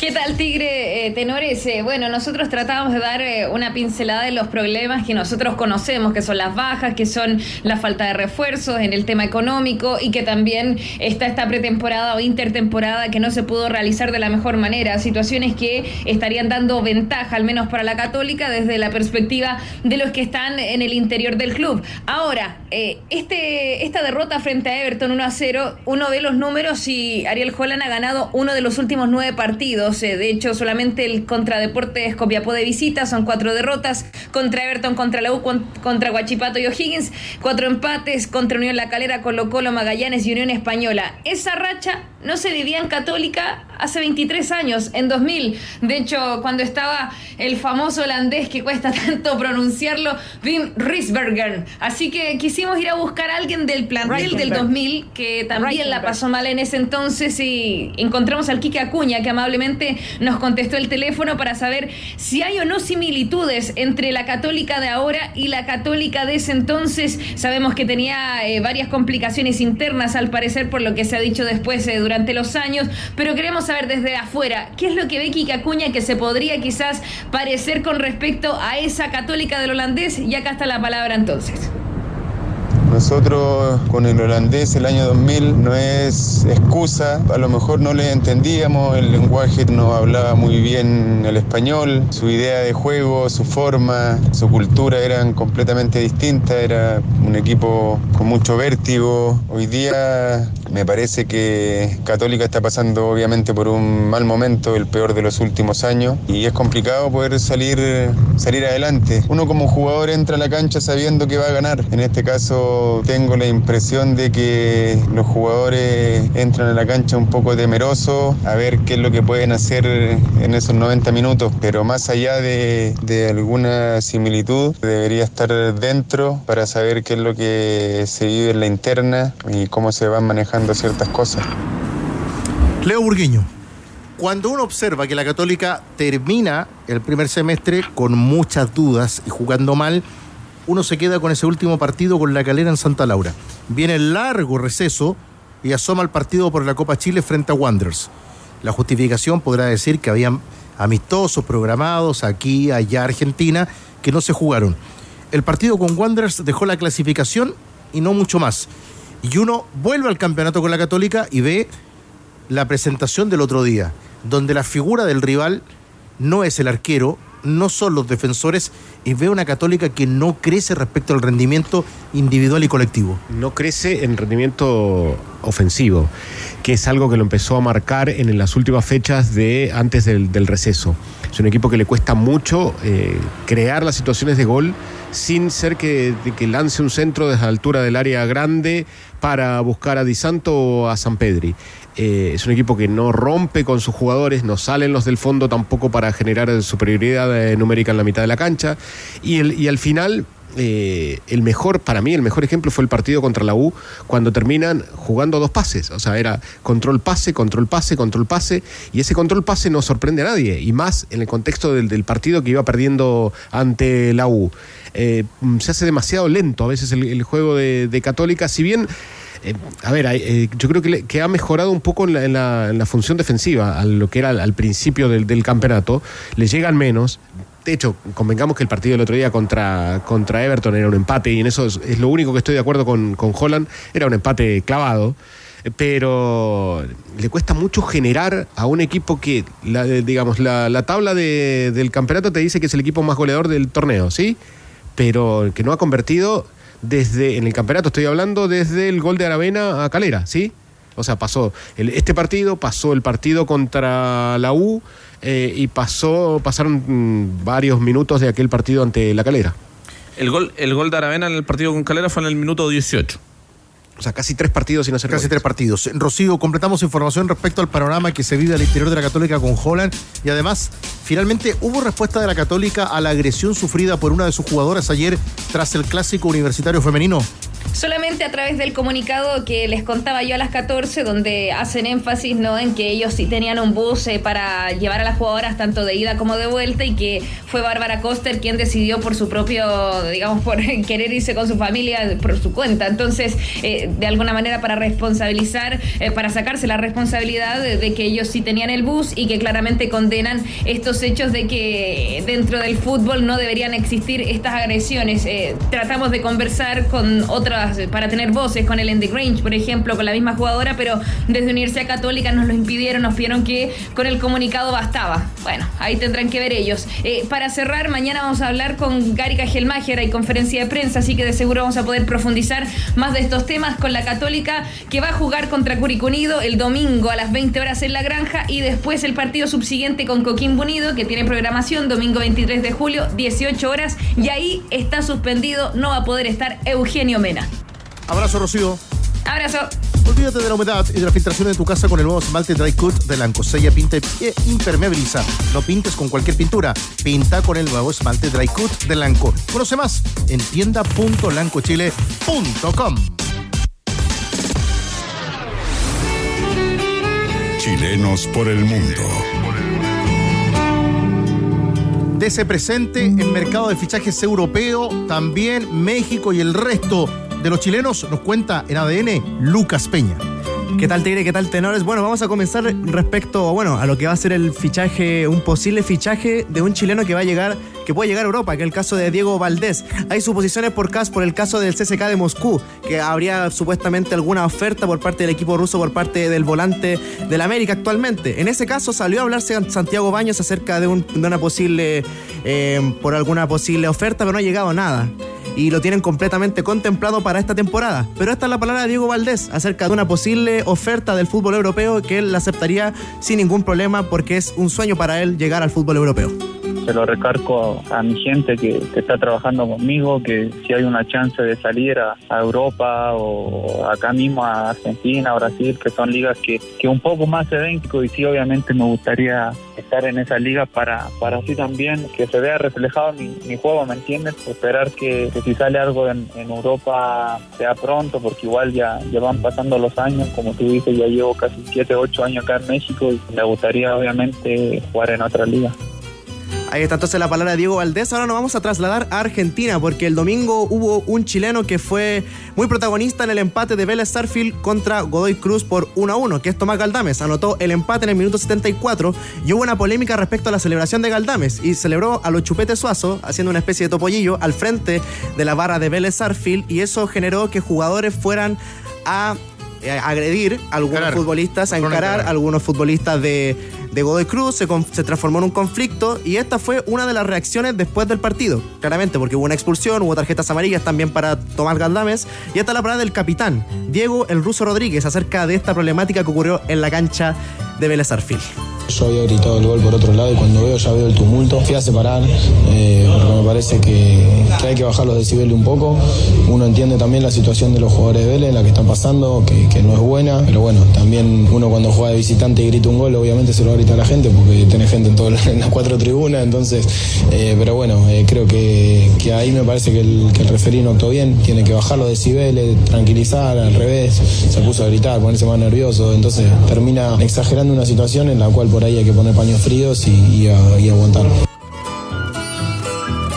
¿Qué tal, Tigre eh, Tenores? Eh, bueno, nosotros tratamos de dar eh, una pincelada de los problemas que nosotros conocemos, que son las bajas, que son la falta de refuerzos en el tema económico y que también está esta pretemporada o intertemporada que no se pudo realizar de la mejor manera. Situaciones que estarían dando ventaja, al menos para la Católica, desde la perspectiva de los que están en el interior del club. Ahora, este, esta derrota frente a Everton 1 a 0, uno ve los números y Ariel Holland ha ganado uno de los últimos nueve partidos. De hecho, solamente el contra Deportes Copiapó de visita son cuatro derrotas. Contra Everton, contra la U, contra Guachipato y O'Higgins. Cuatro empates contra Unión La Calera, Colo Colo, Magallanes y Unión Española. Esa racha no se vivía en Católica hace 23 años, en 2000. De hecho, cuando estaba el famoso holandés que cuesta tanto pronunciarlo, Wim Riesberger. Así que quisimos ir a buscar a alguien del plantel del 2000 que también la pasó mal en ese entonces y encontramos al Quique Acuña que amablemente nos contestó el teléfono para saber si hay o no similitudes entre la católica de ahora y la católica de ese entonces. Sabemos que tenía eh, varias complicaciones internas al parecer por lo que se ha dicho después eh, durante los años, pero queremos saber desde afuera qué es lo que ve Acuña que se podría quizás parecer con respecto a esa católica del holandés y acá está la palabra entonces. Nosotros con el holandés el año 2000 no es excusa, a lo mejor no le entendíamos, el lenguaje no hablaba muy bien el español, su idea de juego, su forma, su cultura eran completamente distintas, era un equipo con mucho vértigo. Hoy día me parece que Católica está pasando obviamente por un mal momento, el peor de los últimos años, y es complicado poder salir, salir adelante. Uno como jugador entra a la cancha sabiendo que va a ganar, en este caso tengo la impresión de que los jugadores entran a la cancha un poco temerosos a ver qué es lo que pueden hacer en esos 90 minutos, pero más allá de, de alguna similitud, debería estar dentro para saber qué es lo que se vive en la interna y cómo se van manejando ciertas cosas. Leo Burguiño. Cuando uno observa que la Católica termina el primer semestre con muchas dudas y jugando mal, uno se queda con ese último partido con la calera en Santa Laura. Viene el largo receso y asoma el partido por la Copa Chile frente a Wanderers. La justificación podrá decir que habían amistosos programados aquí, allá, Argentina, que no se jugaron. El partido con Wanderers dejó la clasificación y no mucho más. Y uno vuelve al campeonato con la Católica y ve la presentación del otro día, donde la figura del rival no es el arquero, no son los defensores y veo una católica que no crece respecto al rendimiento individual y colectivo. No crece en rendimiento ofensivo, que es algo que lo empezó a marcar en las últimas fechas de antes del, receso. Es un equipo que le cuesta mucho eh, crear las situaciones de gol sin ser que, lance un centro desde la altura del área grande para buscar a Di Santo o a San Pedri. Eh, es un equipo que no rompe con sus jugadores, no salen los del fondo tampoco para generar superioridad eh, numérica en la mitad de la cancha. Y, el, y al final eh, el mejor, para mí, el mejor ejemplo fue el partido contra la U, cuando terminan jugando dos pases. O sea, era control pase, control pase, control pase. Y ese control pase no sorprende a nadie. Y más en el contexto del, partido que iba perdiendo ante la U. se hace demasiado lento a veces el, juego de, Católica. Si bien eh, a ver, eh, yo creo que, ha mejorado un poco en la, función defensiva, a lo que era al, principio del, campeonato. Le llegan menos. De hecho, convengamos que el partido del otro día contra, contra Everton era un empate, y en eso es, lo único que estoy de acuerdo con, con Holland. Era un empate clavado pero le cuesta mucho generar a un equipo que, la, digamos, la, tabla del campeonato te dice que es el equipo más goleador del torneo, ¿sí? Pero que no ha convertido desde, en el campeonato estoy hablando, desde el gol de Aravena a Calera, ¿sí? O sea, pasó este partido, pasó el partido contra la U eh, y pasó, pasaron mm, varios minutos de aquel partido ante la Calera. El gol, el gol de Aravena en el partido con Calera fue en el minuto 18. O sea, casi tres partidos sin hacer Casi goles. tres partidos. Rocío, completamos información respecto al panorama que se vive al interior de la Católica con Holland y además, finalmente hubo respuesta de la Católica a la agresión sufrida por una de sus jugadoras ayer tras el clásico universitario femenino. Solamente a través del comunicado que les contaba yo a las 14, donde hacen énfasis ¿no? en que ellos sí tenían un bus eh, para llevar a las jugadoras tanto de ida como de vuelta y que fue Bárbara Coster quien decidió por su propio, digamos, por querer irse con su familia por su cuenta. Entonces, eh, de alguna manera para responsabilizar, eh, para sacarse la responsabilidad de, de que ellos sí tenían el bus y que claramente condenan estos hechos de que dentro del fútbol no deberían existir estas agresiones. Tratamos de conversar con otras, eh, para tener voces, con el Andy Grange, por ejemplo, con la misma jugadora, pero desde Universidad Católica nos lo impidieron, nos pidieron que con el comunicado bastaba. Bueno, ahí tendrán que ver ellos. Eh, para cerrar, mañana vamos a hablar con Gary Cajelmacher, hay conferencia de prensa, así que de seguro vamos a poder profundizar más de estos temas con la Católica, que va a jugar contra Curicunido el domingo a las 20 horas en la granja y después el partido subsiguiente con Coquimbo Unido, que tiene programación domingo 23 de julio, 18 horas, y ahí está suspendido, no va a poder estar Eugenio Mena. Abrazo, Rocío. Abrazo. Olvídate de la humedad y de la filtración de tu casa con el nuevo esmalte Dry Cut de Lanco. Sella, pinta e impermeabiliza. No pintes con cualquier pintura. Pinta con el nuevo esmalte Dry Cut de Lanco. Conoce más en tienda.lancochile.com. Chilenos por el mundo. Dese presente en mercado de fichajes europeo, también México y el resto de los chilenos, nos cuenta en ADN Lucas Peña. ¿Qué tal Tigre? ¿Qué tal Tenores? Bueno, vamos a comenzar respecto, bueno, a lo que va a ser el fichaje, un posible fichaje de un chileno que va a llegar, que puede llegar a Europa, que es el caso de Diego Valdés. Hay suposiciones por, cas- por el caso del CSK de Moscú, que habría supuestamente alguna oferta por parte del equipo ruso, por parte del volante del América actualmente. En ese caso salió a hablarse Santiago Baños acerca de, un- una posible, eh, por alguna posible oferta, pero no ha llegado nada y lo tienen completamente contemplado para esta temporada. Pero esta es la palabra de Diego Valdés acerca de una posible oferta del fútbol europeo que él aceptaría sin ningún problema porque es un sueño para él llegar al fútbol europeo. se lo recargo a mi gente que, que está trabajando conmigo, que si hay una chance de salir a, a Europa o acá mismo a Argentina, Brasil, que son ligas que, que un poco más se ven, y sí obviamente me gustaría estar en esa liga para, para así también que se vea reflejado mi, juego, ¿me entiendes? Esperar que, si sale algo en, en Europa sea pronto, porque igual ya, ya van pasando los años, como tú dices, ya llevo casi 7, 8 años acá en México y me gustaría obviamente jugar en otra liga. Ahí está entonces la palabra de Diego Valdés. Ahora nos vamos a trasladar a Argentina porque el domingo hubo un chileno que fue muy protagonista en el empate de Vélez Sarfield contra Godoy Cruz por 1 a 1, que es Tomás Galdames. Anotó el empate en el minuto 74 y hubo una polémica respecto a la celebración de Galdames y celebró a los chupetes Suazo haciendo una especie de topollillo al frente de la barra de Vélez Sarfield y eso generó que jugadores fueran a eh, agredir a algunos futbolistas, a encarar a algunos futbolistas de, de Godoy Cruz, se, con- se transformó en un conflicto y esta fue una de las reacciones después del partido, claramente, porque hubo una expulsión, hubo tarjetas amarillas también para Tomás Galdames y esta es la palabra del capitán, Diego el Ruso Rodríguez, acerca de esta problemática que ocurrió en la cancha de Vélez Arfil. Yo había gritado el gol por otro lado y cuando veo ya veo el tumulto. Fui a separar eh, porque me parece que, que hay que bajar los decibeles un poco. Uno entiende también la situación de los jugadores de Vélez, la que están pasando, que, no es buena. Pero bueno, también uno cuando juega de visitante y grita un gol, obviamente se lo va a la gente porque tiene gente en, todo, en las cuatro tribunas. Entonces, eh, pero bueno, eh, creo que, ahí me parece que el, que referí no actuó bien. Tiene que bajar los decibeles, tranquilizar, al revés. Se puso a gritar, ponerse más nervioso. Entonces termina exagerando una situación en la cual por ahí hay que poner paños fríos y, y a- y aguantar.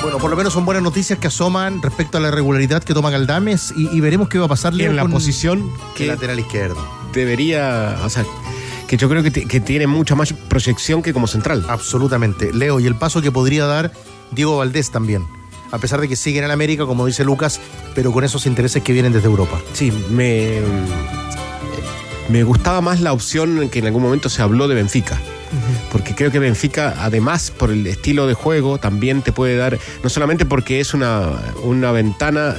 Bueno, por lo menos son buenas noticias que asoman respecto a la irregularidad que toma Galdames y, y veremos qué va a pasar En la posición que lateral izquierdo. debería, o sea, que yo creo que, que tiene mucha más proyección que como central. Absolutamente. Leo, y el paso que podría dar Diego Valdés también. A pesar de que sigue en el América, como dice Lucas, pero con esos intereses que vienen desde Europa. Sí, me, me gustaba más la opción que en algún momento se habló de Benfica. Porque creo que Benfica, además por el estilo de juego, también te puede dar, no solamente porque es una, una ventana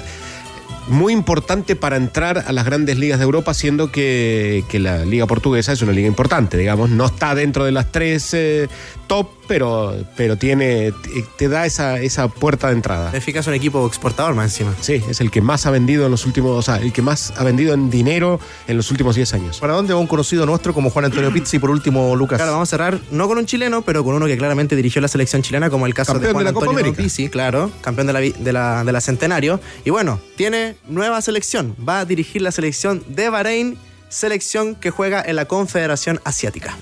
muy importante para entrar a las grandes ligas de Europa, siendo que, que la liga portuguesa es una liga importante, digamos, no está dentro de las tres eh, top, pero, pero tiene, te da esa, esa puerta de entrada. Benfica es un equipo exportador más encima. Sí, es el que más ha vendido en los últimos, o sea, el que más ha vendido en dinero en los últimos 10 años. ¿Para dónde va un conocido nuestro como Juan Antonio Pizzi y por último Lucas? Claro, vamos a cerrar no con un chileno, pero con uno que claramente dirigió la selección chilena, como el caso Campeón de Juan de la Copa Antonio América. Pizzi, claro, campeón de la, de, la, de la Centenario. Y bueno, tiene nueva selección. Va a dirigir la selección de Bahrein, selección que juega en la Confederación Asiática.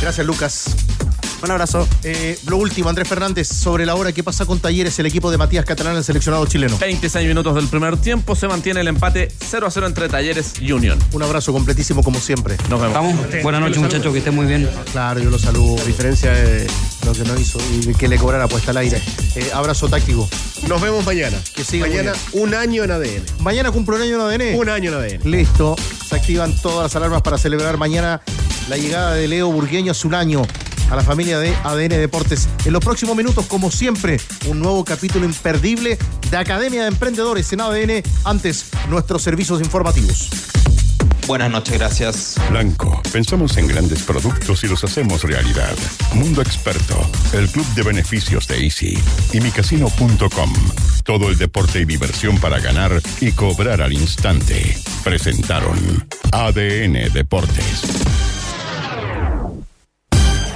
Gracias, Lucas. Un abrazo. Eh, lo último, Andrés Fernández, sobre la hora, ¿qué pasa con Talleres, el equipo de Matías Catalán, el seleccionado chileno? 26 minutos del primer tiempo, se mantiene el empate 0 a 0 entre Talleres y Unión. Un abrazo completísimo como siempre. Nos vemos. Vamos, buenas noches muchachos, que estén muy bien. Claro, yo lo saludo. A diferencia de lo que no hizo y de que le cobrara puesta al aire. Eh, abrazo táctico. Nos vemos mañana. Que siga mañana un año en ADN. Mañana cumple un año en ADN. Un año en ADN. Listo. Se activan todas las alarmas para celebrar mañana la llegada de Leo Burgueño hace un año a la familia de ADN Deportes. En los próximos minutos, como siempre, un nuevo capítulo imperdible de Academia de Emprendedores en ADN. Antes, nuestros servicios informativos. Buenas noches, gracias. Blanco, pensamos en grandes productos y los hacemos realidad. Mundo Experto, el club de beneficios de Easy y micasino.com. Todo el deporte y diversión para ganar y cobrar al instante. Presentaron ADN Deportes.